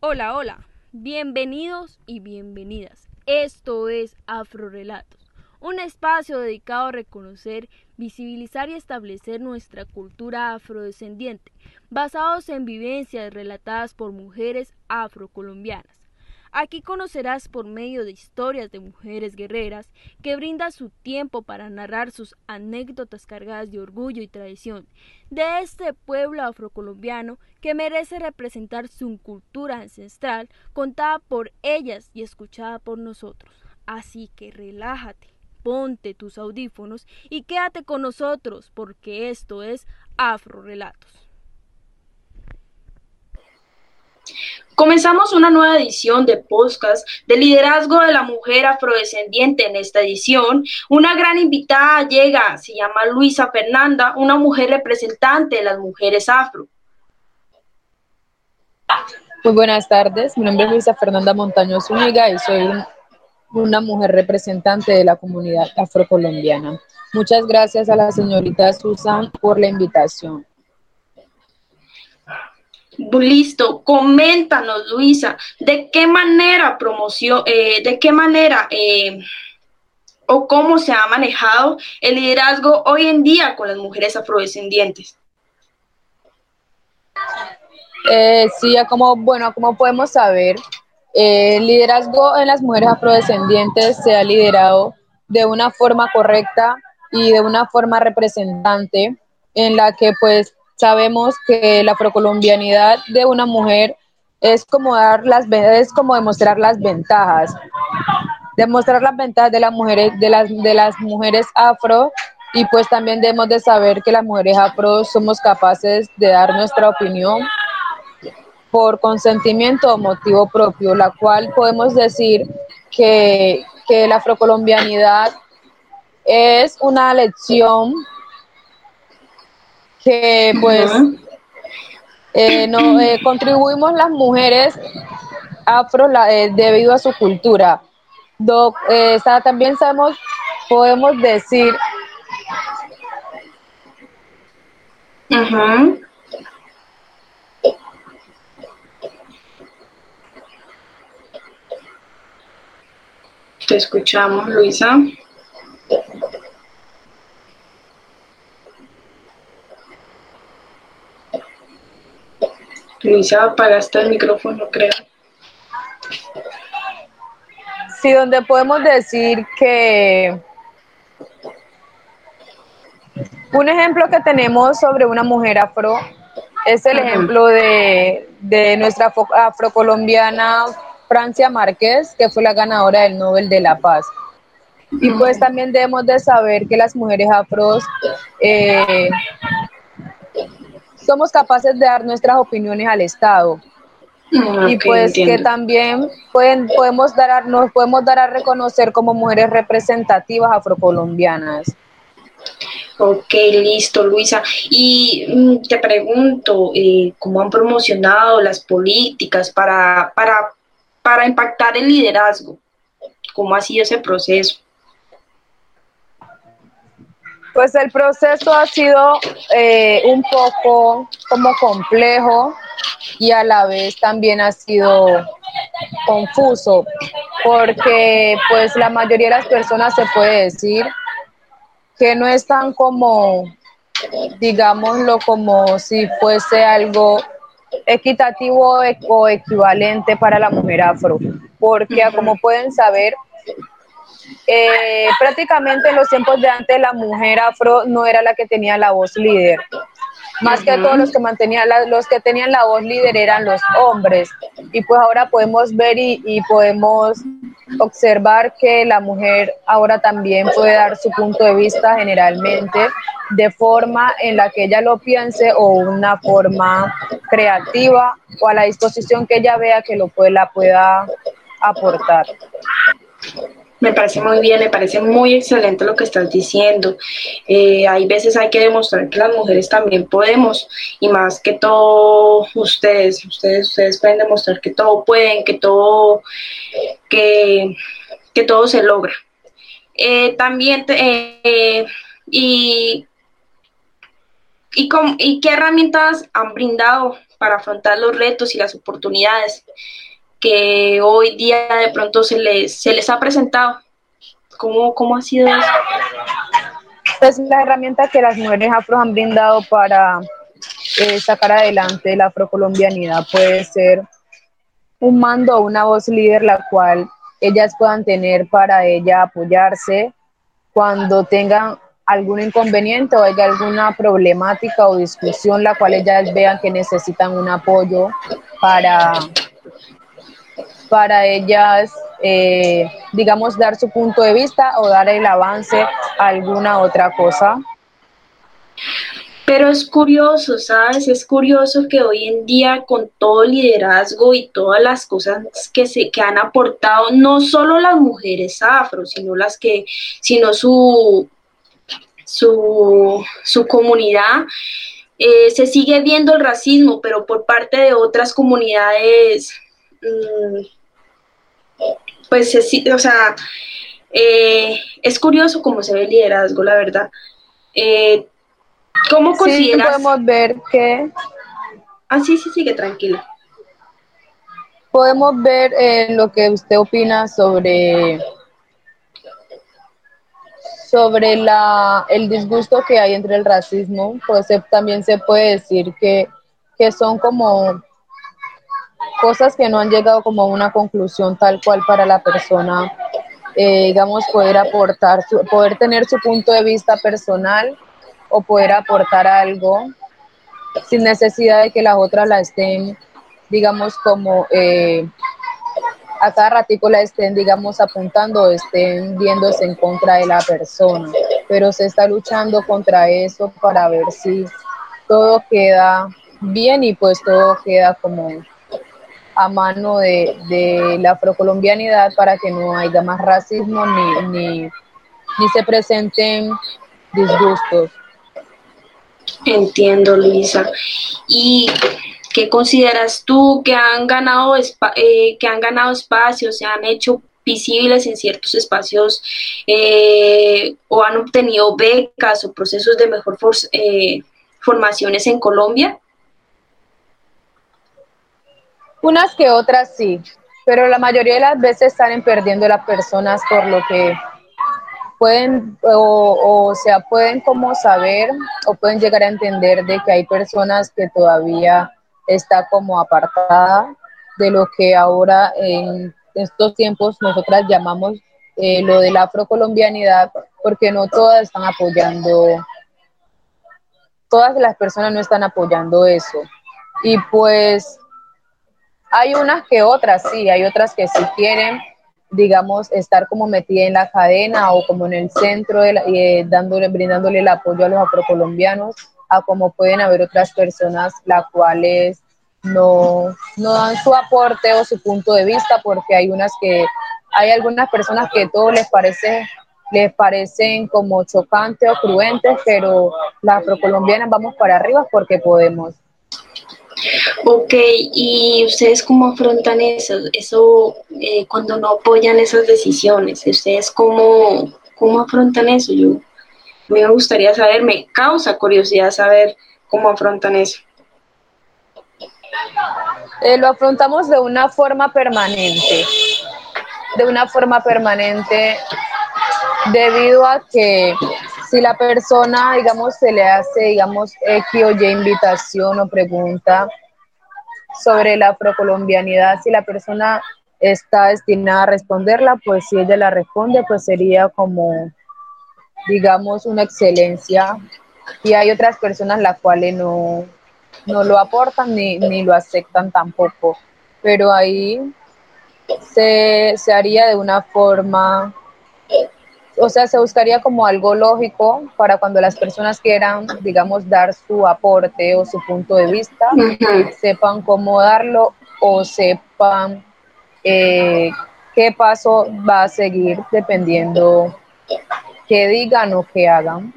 Hola, hola, bienvenidos y bienvenidas. Esto es Afrorelatos, un espacio dedicado a reconocer, visibilizar y establecer nuestra cultura afrodescendiente, basados en vivencias relatadas por mujeres afrocolombianas. Aquí conocerás por medio de historias de mujeres guerreras que brindan su tiempo para narrar sus anécdotas cargadas de orgullo y tradición de este pueblo afrocolombiano que merece representar su cultura ancestral contada por ellas y escuchada por nosotros. Así que relájate, ponte tus audífonos y quédate con nosotros porque esto es Afro Relatos. Comenzamos una nueva edición de podcast de liderazgo de la mujer afrodescendiente. En esta edición, una gran invitada llega, se llama Luisa Fernanda, una mujer representante de las mujeres afro. Muy buenas tardes, mi nombre es Luisa Fernanda Montaño Zúñiga y soy una mujer representante de la comunidad afrocolombiana. Muchas gracias a la señorita Susan por la invitación. Listo, coméntanos, Luisa, de qué manera promoción, eh, de qué manera eh, o cómo se ha manejado el liderazgo hoy en día con las mujeres afrodescendientes. Eh, sí, como bueno, como podemos saber, el liderazgo en las mujeres afrodescendientes se ha liderado de una forma correcta y de una forma representante en la que pues sabemos que la afrocolombianidad de una mujer es como dar las es como demostrar las ventajas. Demostrar las ventajas de las mujeres de las de las mujeres afro y pues también debemos de saber que las mujeres afro somos capaces de dar nuestra opinión por consentimiento o motivo propio, la cual podemos decir que, que la afrocolombianidad es una lección que pues eh, no, eh, contribuimos las mujeres afro eh, debido a su cultura. también sabemos, podemos decir Te escuchamos, Luisa. Luisa, apagaste el micrófono, creo. Sí, donde podemos decir que un ejemplo que tenemos sobre una mujer afro es el ejemplo de, de nuestra afrocolombiana Francia Márquez, que fue la ganadora del Nobel de la Paz. Y pues también debemos de saber que las mujeres afros eh, somos capaces de dar nuestras opiniones al Estado. Mm, y pues que también pueden, podemos, dar a, nos podemos dar a reconocer como mujeres representativas afrocolombianas. Ok, listo, Luisa. Y mm, te pregunto, eh, ¿cómo han promocionado las políticas para, para, para impactar el liderazgo? ¿Cómo ha sido ese proceso? Pues el proceso ha sido eh, un poco como complejo y a la vez también ha sido confuso porque pues la mayoría de las personas se puede decir que no están como, digámoslo, como si fuese algo equitativo o equivalente para la mujer afro, porque como pueden saber, eh, prácticamente en los tiempos de antes la mujer afro no era la que tenía la voz líder. Más que todos los que mantenían los que tenían la voz líder eran los hombres. Y pues ahora podemos ver y, y podemos observar que la mujer ahora también puede dar su punto de vista generalmente de forma en la que ella lo piense o una forma creativa o a la disposición que ella vea que lo puede, la pueda aportar. Me parece muy bien, me parece muy excelente lo que estás diciendo. Eh, hay veces hay que demostrar que las mujeres también podemos y más que todo ustedes, ustedes, ustedes pueden demostrar que todo pueden, que todo, que, que todo se logra. Eh, también, eh, y, y, y qué herramientas han brindado para afrontar los retos y las oportunidades que hoy día de pronto se les, se les ha presentado. ¿Cómo, cómo ha sido eso? Pues la herramienta que las mujeres afro han brindado para eh, sacar adelante la afrocolombianidad puede ser un mando o una voz líder la cual ellas puedan tener para ella apoyarse cuando tengan algún inconveniente o haya alguna problemática o discusión la cual ellas vean que necesitan un apoyo para, para ellas, eh, digamos, dar su punto de vista o dar el avance a alguna otra cosa. Pero es curioso, ¿sabes? Es curioso que hoy en día con todo liderazgo y todas las cosas que se que han aportado no solo las mujeres afro, sino las que sino su su, su comunidad eh, se sigue viendo el racismo, pero por parte de otras comunidades mm, pues o sea, eh, es curioso cómo se ve el liderazgo, la verdad. Eh, ¿Cómo consideras? podemos ver que... Ah, sí, sí, sigue tranquila. Podemos ver eh, lo que usted opina sobre sobre la, el disgusto que hay entre el racismo, pues también se puede decir que, que son como cosas que no han llegado como una conclusión tal cual para la persona, eh, digamos, poder aportar, poder tener su punto de vista personal o poder aportar algo sin necesidad de que las otras la estén, digamos, como eh, a cada ratico la estén, digamos, apuntando estén viéndose en contra de la persona. Pero se está luchando contra eso para ver si todo queda bien y pues todo queda como a mano de, de la afrocolombianidad para que no haya más racismo ni, ni, ni se presenten disgustos. Entiendo, Luisa. ¿Y qué consideras tú que han ganado, eh, que han ganado espacios, se han hecho visibles en ciertos espacios eh, o han obtenido becas o procesos de mejor eh, formaciones en Colombia? Unas que otras sí, pero la mayoría de las veces están perdiendo las personas por lo que pueden o, o sea pueden como saber o pueden llegar a entender de que hay personas que todavía está como apartada de lo que ahora en estos tiempos nosotras llamamos eh, lo de la afrocolombianidad porque no todas están apoyando todas las personas no están apoyando eso. Y pues hay unas que otras sí hay otras que sí quieren digamos, estar como metida en la cadena o como en el centro, de eh, dándole, brindándole el apoyo a los afrocolombianos, a como pueden haber otras personas las cuales no, no dan su aporte o su punto de vista, porque hay unas que, hay algunas personas que todo les parece les parecen como chocantes o cruentes, pero las afrocolombianas vamos para arriba porque podemos. Ok, ¿y ustedes cómo afrontan eso? Eso eh, cuando no apoyan esas decisiones, ¿ustedes cómo, cómo afrontan eso? Yo me gustaría saber, me causa curiosidad saber cómo afrontan eso. Eh, lo afrontamos de una forma permanente, de una forma permanente debido a que si la persona, digamos, se le hace, digamos, X o Y invitación o pregunta sobre la afrocolombianidad, si la persona está destinada a responderla, pues si ella la responde, pues sería como, digamos, una excelencia. Y hay otras personas las cuales no, no lo aportan ni, ni lo aceptan tampoco. Pero ahí se, se haría de una forma o sea, se buscaría como algo lógico para cuando las personas quieran, digamos, dar su aporte o su punto de vista, sepan cómo darlo o sepan eh, qué paso va a seguir dependiendo qué digan o qué hagan.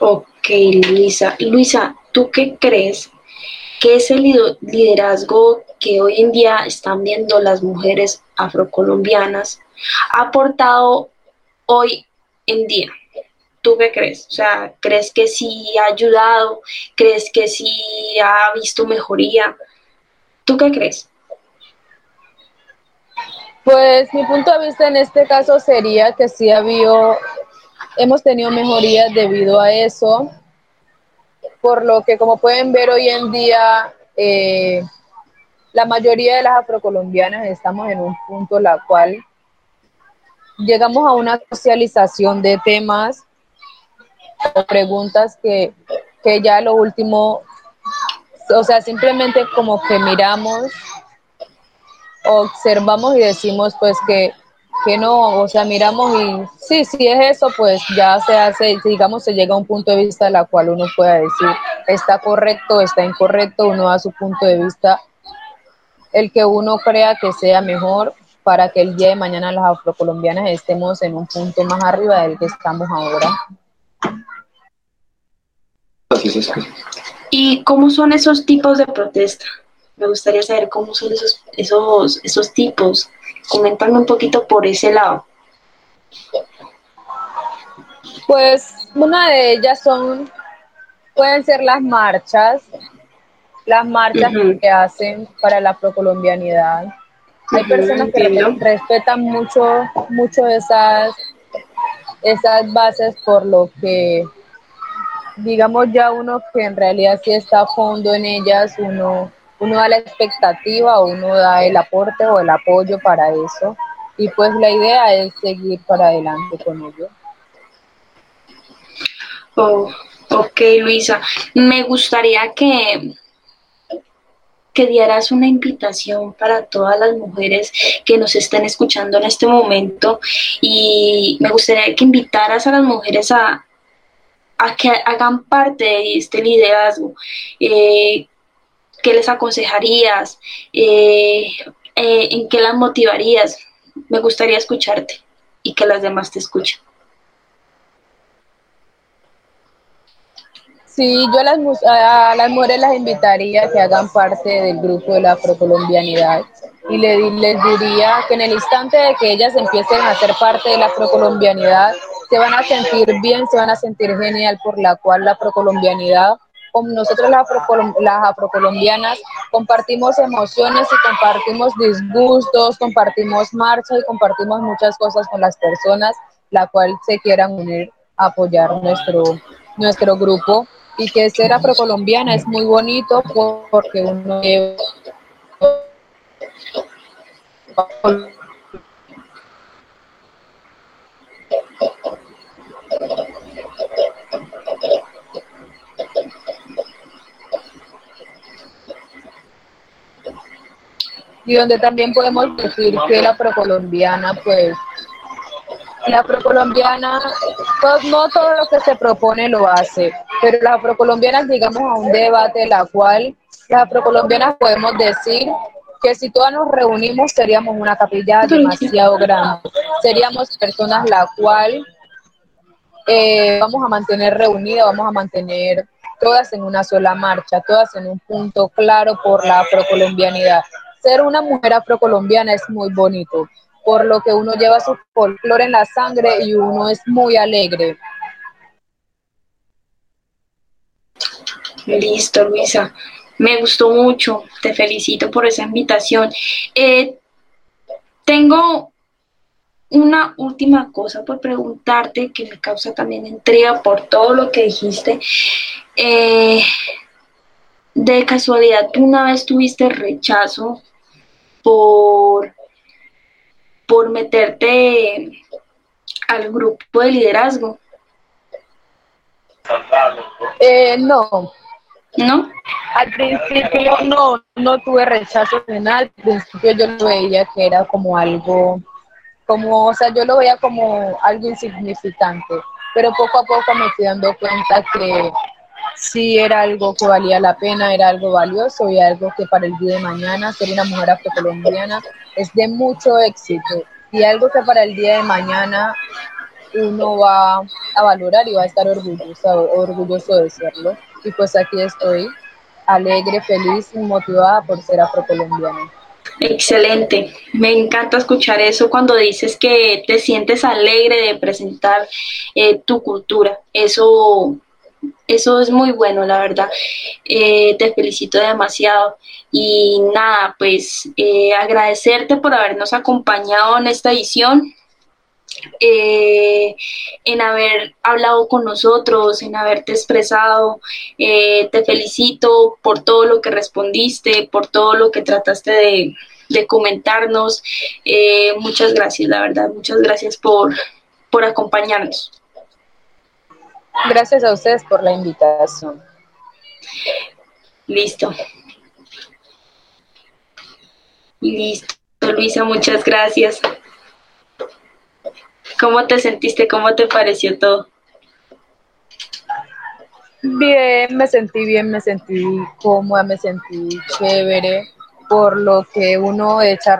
Ok, Luisa. Luisa, ¿tú qué crees que es el liderazgo que hoy en día están viendo las mujeres afrocolombianas ha aportado hoy en día. ¿Tú qué crees? O sea, ¿crees que sí ha ayudado? ¿Crees que sí ha visto mejoría? ¿Tú qué crees? Pues mi punto de vista en este caso sería que sí ha habido, hemos tenido mejorías debido a eso, por lo que como pueden ver hoy en día, eh, la mayoría de las afrocolombianas estamos en un punto la cual llegamos a una socialización de temas o preguntas que, que ya lo último, o sea, simplemente como que miramos, observamos y decimos pues que, que no, o sea, miramos y sí, si es eso, pues ya se hace, digamos, se llega a un punto de vista en la cual uno pueda decir, está correcto, está incorrecto, uno da su punto de vista, el que uno crea que sea mejor para que el día de mañana las afrocolombianas estemos en un punto más arriba del que estamos ahora. ¿Y cómo son esos tipos de protesta? Me gustaría saber cómo son esos, esos, esos tipos. Coméntame un poquito por ese lado. Pues una de ellas son, pueden ser las marchas, las marchas que hacen para la procolombianidad. Hay personas que respetan mucho, mucho esas, esas bases por lo que digamos ya uno que en realidad sí está a fondo en ellas, uno, uno da la expectativa, uno da el aporte o el apoyo para eso. Y pues la idea es seguir para adelante con ello. Oh, ok, Luisa. Me gustaría que, que dieras una invitación para todas las mujeres que nos estén escuchando en este momento y me gustaría que invitaras a las mujeres a, a que hagan parte de este liderazgo. Eh, ¿Qué les aconsejarías? Eh, eh, ¿En qué las motivarías? Me gustaría escucharte y que las demás te escuchen. Sí, yo a las, a las mujeres las invitaría a que hagan parte del grupo de la afrocolombianidad y les diría que en el instante de que ellas empiecen a ser parte de la afrocolombianidad, se van a sentir bien, se van a sentir genial, por la cual la procolombianidad, como nosotros las, las afrocolombianas, compartimos emociones y compartimos disgustos, compartimos marchas y compartimos muchas cosas con las personas, la cual se quieran unir a apoyar nuestro, nuestro grupo y que ser afrocolombiana es muy bonito porque uno y donde también podemos decir que la procolombiana, pues, la procolombiana, pues, no todo lo que se propone lo hace, pero las procolombianas digamos a un debate la cual las procolombianas podemos decir que si todas nos reunimos seríamos una capilla demasiado grande, seríamos personas la cual eh, vamos a mantener reunidas, vamos a mantener todas en una sola marcha, todas en un punto claro por la afrocolombianidad. Ser una mujer afrocolombiana es muy bonito, por lo que uno lleva su folclore en la sangre y uno es muy alegre. Listo, Luisa. Me gustó mucho. Te felicito por esa invitación. Eh, tengo una última cosa por preguntarte que me causa también intriga por todo lo que dijiste. Eh, de casualidad, ¿tú una vez tuviste rechazo por, por meterte al grupo de liderazgo? Eh, no. ¿No? Al principio no, no tuve rechazo en Al principio yo lo veía que era como algo, como, o sea, yo lo veía como algo insignificante, pero poco a poco me fui dando cuenta que sí era algo que valía la pena, era algo valioso y algo que para el día de mañana ser una mujer afrocolombiana es de mucho éxito y algo que para el día de mañana uno va a valorar y va a estar orgulloso, orgulloso de serlo. Y pues aquí estoy, alegre, feliz y motivada por ser afrocolombiana. Excelente, me encanta escuchar eso cuando dices que te sientes alegre de presentar eh, tu cultura. Eso, eso es muy bueno, la verdad. Eh, te felicito demasiado. Y nada, pues eh, agradecerte por habernos acompañado en esta edición. En haber hablado con nosotros, en haberte expresado. te felicito por todo lo que respondiste, por todo lo que trataste de, de comentarnos. Eh, muchas gracias, la verdad, muchas gracias por, por acompañarnos. Gracias a ustedes por la invitación. Listo. Listo, Luisa, muchas gracias. ¿Cómo te sentiste? ¿Cómo te pareció todo? Bien, me sentí bien, me sentí cómoda, me sentí chévere por lo que uno echa